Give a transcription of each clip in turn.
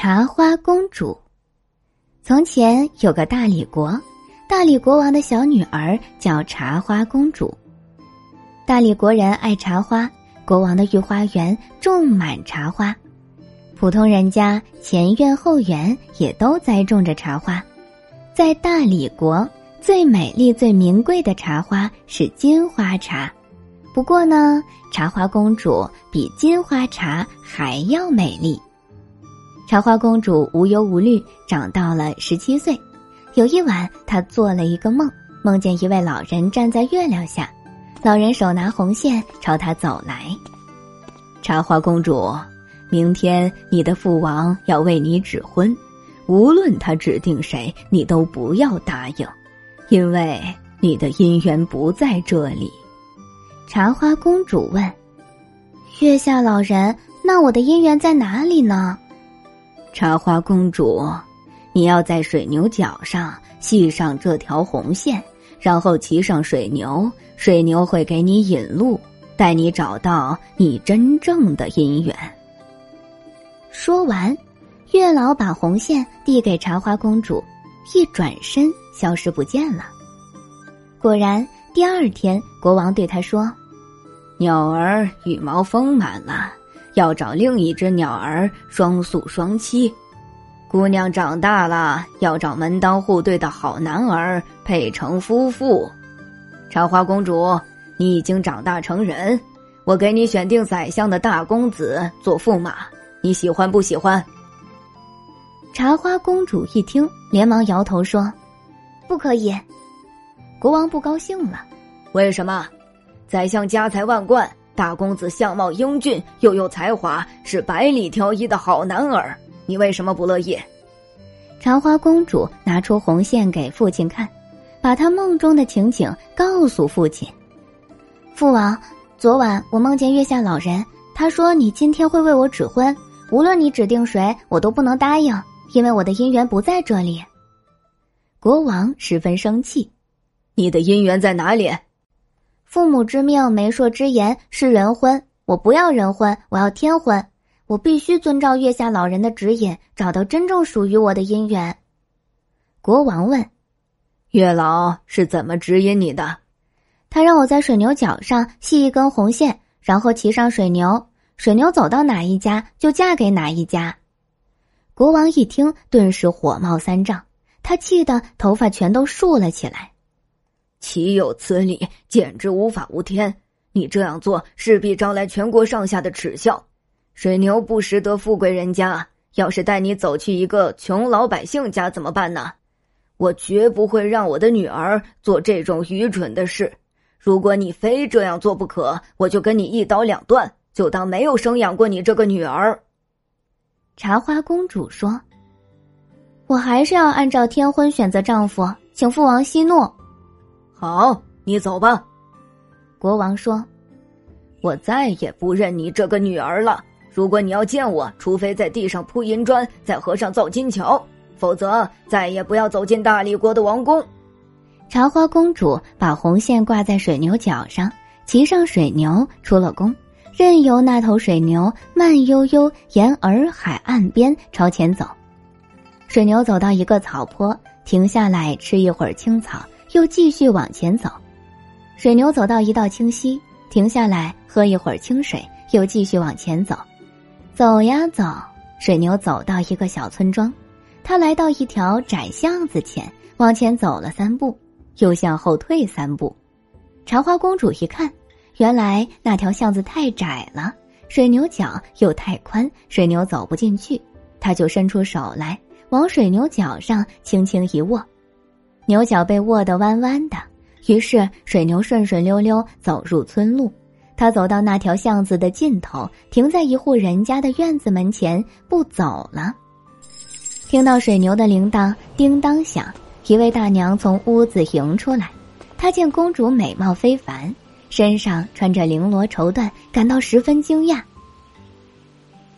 茶花公主。从前有个大理国，大理国王的小女儿叫茶花公主。大理国人爱茶花，国王的御花园种满茶花，普通人家前院后园也都栽种着茶花。在大理国，最美丽、最名贵的茶花是金花茶。不过呢，茶花公主比金花茶还要美丽。茶花公主无忧无虑，长到了十七岁。有一晚，她做了一个梦，梦见一位老人站在月亮下，老人手拿红线朝她走来。茶花公主，明天你的父王要为你指婚，无论他指定谁，你都不要答应，因为你的姻缘不在这里。茶花公主问：“月下老人，那我的姻缘在哪里呢？”茶花公主，你要在水牛角上系上这条红线，然后骑上水牛，水牛会给你引路，带你找到你真正的姻缘。说完，月老把红线递给茶花公主，一转身消失不见了。果然。第二天，国王对他说：“鸟儿羽毛丰满了，要找另一只鸟儿双宿双栖。姑娘长大了，要找门当户对的好男儿配成夫妇。茶花公主，你已经长大成人，我给你选定宰相的大公子做驸马，你喜欢不喜欢？”茶花公主一听，连忙摇头说：“不可以。”国王不高兴了，为什么？宰相家财万贯，大公子相貌英俊，又有才华，是百里挑一的好男儿，你为什么不乐意？茶花公主拿出红线给父亲看，把她梦中的情景告诉父亲。父王，昨晚我梦见月下老人，他说你今天会为我指婚，无论你指定谁，我都不能答应，因为我的姻缘不在这里。国王十分生气。你的姻缘在哪里？父母之命，媒妁之言是人婚，我不要人婚，我要天婚。我必须遵照月下老人的指引，找到真正属于我的姻缘。国王问：“月老是怎么指引你的？”他让我在水牛角上系一根红线，然后骑上水牛，水牛走到哪一家就嫁给哪一家。国王一听，顿时火冒三丈，他气得头发全都竖了起来。岂有此理！简直无法无天！你这样做势必招来全国上下的耻笑。水牛不识得富贵人家，要是带你走去一个穷老百姓家怎么办呢？我绝不会让我的女儿做这种愚蠢的事。如果你非这样做不可，我就跟你一刀两断，就当没有生养过你这个女儿。茶花公主说：“我还是要按照天婚选择丈夫，请父王息怒。”好，你走吧。国王说：“我再也不认你这个女儿了。如果你要见我，除非在地上铺银砖，在河上造金桥，否则再也不要走进大理国的王宫。”茶花公主把红线挂在水牛角上，骑上水牛出了宫，任由那头水牛慢悠悠沿洱海岸边朝前走。水牛走到一个草坡，停下来吃一会儿青草。又继续往前走，水牛走到一道清溪，停下来喝一会儿清水，又继续往前走。走呀走，水牛走到一个小村庄，他来到一条窄巷子前，往前走了三步，又向后退三步。茶花公主一看，原来那条巷子太窄了，水牛角又太宽，水牛走不进去，她就伸出手来，往水牛角上轻轻一握。牛角被握得弯弯的，于是水牛顺顺溜溜走入村路。他走到那条巷子的尽头，停在一户人家的院子门前，不走了。听到水牛的铃铛叮当响，一位大娘从屋子迎出来。她见公主美貌非凡，身上穿着绫罗绸缎，感到十分惊讶。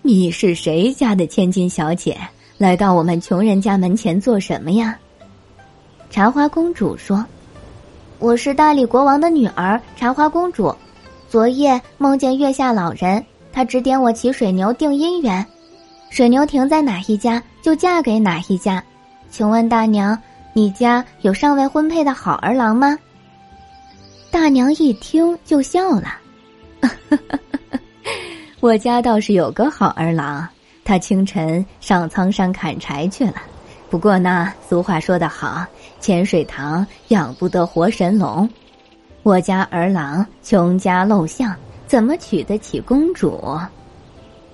你是谁家的千金小姐？来到我们穷人家门前做什么呀？茶花公主说：“我是大理国王的女儿，茶花公主。昨夜梦见月下老人，他指点我骑水牛定姻缘。”水牛停在哪一家，就嫁给哪一家。请问大娘，你家有尚未婚配的好儿郎吗？”大娘一听就笑了，我家倒是有个好儿郎，他清晨上苍山砍柴去了。不过呢，俗话说得好，浅水塘养不得活神龙。我家儿郎穷家陋巷，怎么娶得起公主？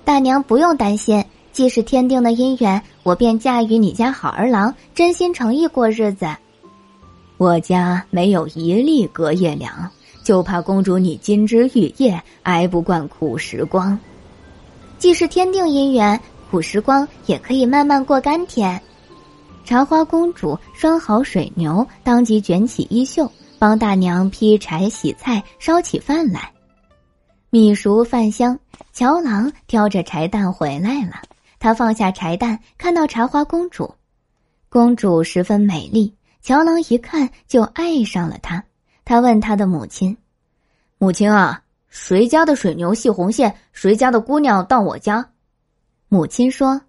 大娘不用担心，既是天定的姻缘，我便嫁与你家好儿郎，真心诚意过日子。我家没有一粒隔夜粮，就怕公主你金枝玉叶挨不惯苦时光。既是天定姻缘，苦时光也可以慢慢过甘甜。茶花公主拴好水牛，当即卷起衣袖，帮大娘劈柴、洗菜、烧起饭来。米熟饭香，乔郎挑着柴担回来了。他放下柴担，看到茶花公主，公主十分美丽。乔郎一看就爱上了她，他问他的母亲：“母亲啊，谁家的水牛系红线？谁家的姑娘到我家？”母亲说：“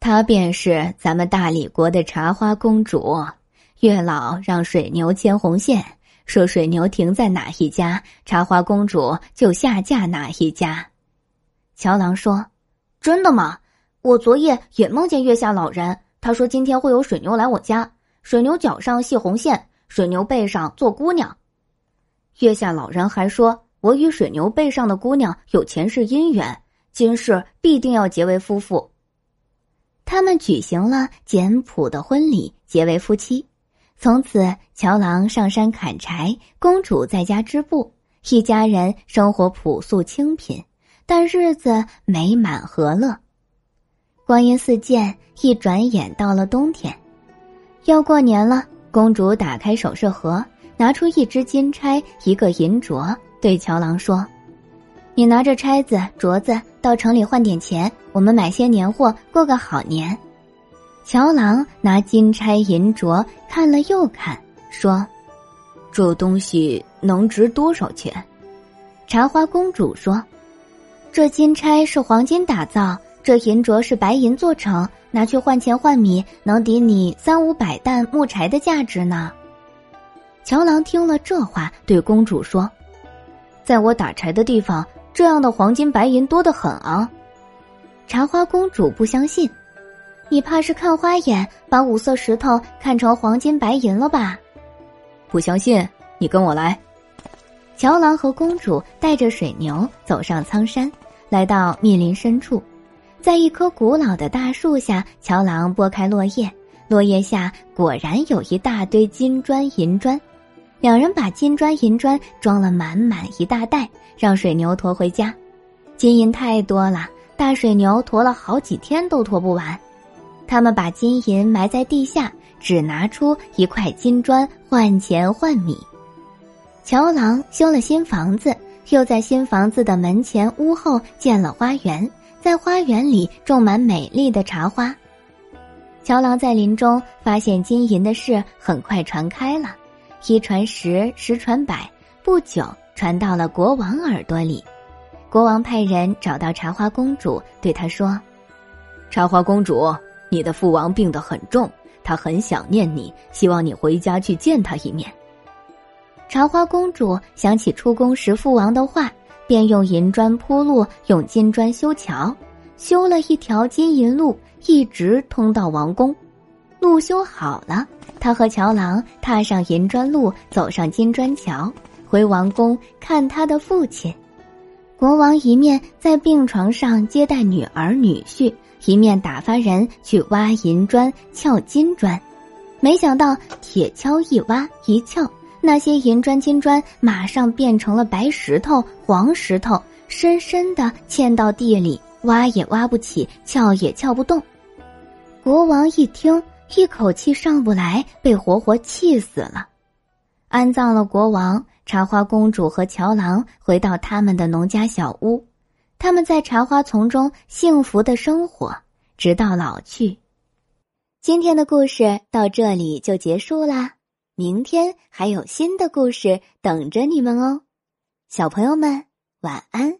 她便是咱们大理国的茶花公主。月老让水牛牵红线，说水牛停在哪一家，茶花公主就下嫁哪一家。”乔郎说：“真的吗？我昨夜也梦见月下老人，他说今天会有水牛来我家。”水牛脚上系红线，水牛背上坐姑娘。月下老人还说，我与水牛背上的姑娘有前世姻缘，今世必定要结为夫妇。他们举行了简朴的婚礼，结为夫妻。从此，乔郎上山砍柴，公主在家织布，一家人生活朴素清贫，但日子美满和乐。光阴似箭，一转眼到了冬天。要过年了，公主打开首饰盒，拿出一只金钗，一个银镯，对乔郎说：“你拿着钗子、镯子到城里换点钱，我们买些年货，过个好年。”乔郎拿金钗银镯看了又看，说：“这东西能值多少钱？”茶花公主说：“这金钗是黄金打造。”这银镯是白银做成，拿去换钱换米，能抵你三五百担木柴的价值呢。乔郎听了这话，对公主说：“在我打柴的地方，这样的黄金白银多得很啊。”茶花公主不相信，你怕是看花眼，把五色石头看成黄金白银了吧？不相信，你跟我来。乔郎和公主带着水牛走上苍山，来到密林深处。在一棵古老的大树下，乔郎拨开落叶，落叶下果然有一大堆金砖银砖。两人把金砖银砖装了满满一大袋，让水牛驮回家。金银太多了，大水牛驮了好几天都驮不完。他们把金银埋在地下，只拿出一块金砖换钱换米。乔郎修了新房子，又在新房子的门前屋后建了花园。在花园里种满美丽的茶花。乔郎在林中发现金银的事很快传开了，一传十，十传百，不久传到了国王耳朵里。国王派人找到茶花公主，对她说：“茶花公主，你的父王病得很重，他很想念你，希望你回家去见他一面。”茶花公主想起出宫时父王的话。便用银砖铺路，用金砖修桥，修了一条金银路，一直通到王宫。路修好了，他和乔郎踏上银砖路，走上金砖桥，回王宫看他的父亲。国王一面在病床上接待女儿女婿，一面打发人去挖银砖、撬金砖。没想到铁锹一挖一撬。那些银砖、金砖马上变成了白石头、黄石头，深深的嵌到地里，挖也挖不起，撬也撬不动。国王一听，一口气上不来，被活活气死了。安葬了国王，茶花公主和乔郎回到他们的农家小屋，他们在茶花丛中幸福的生活，直到老去。今天的故事到这里就结束啦。明天还有新的故事等着你们哦，小朋友们晚安。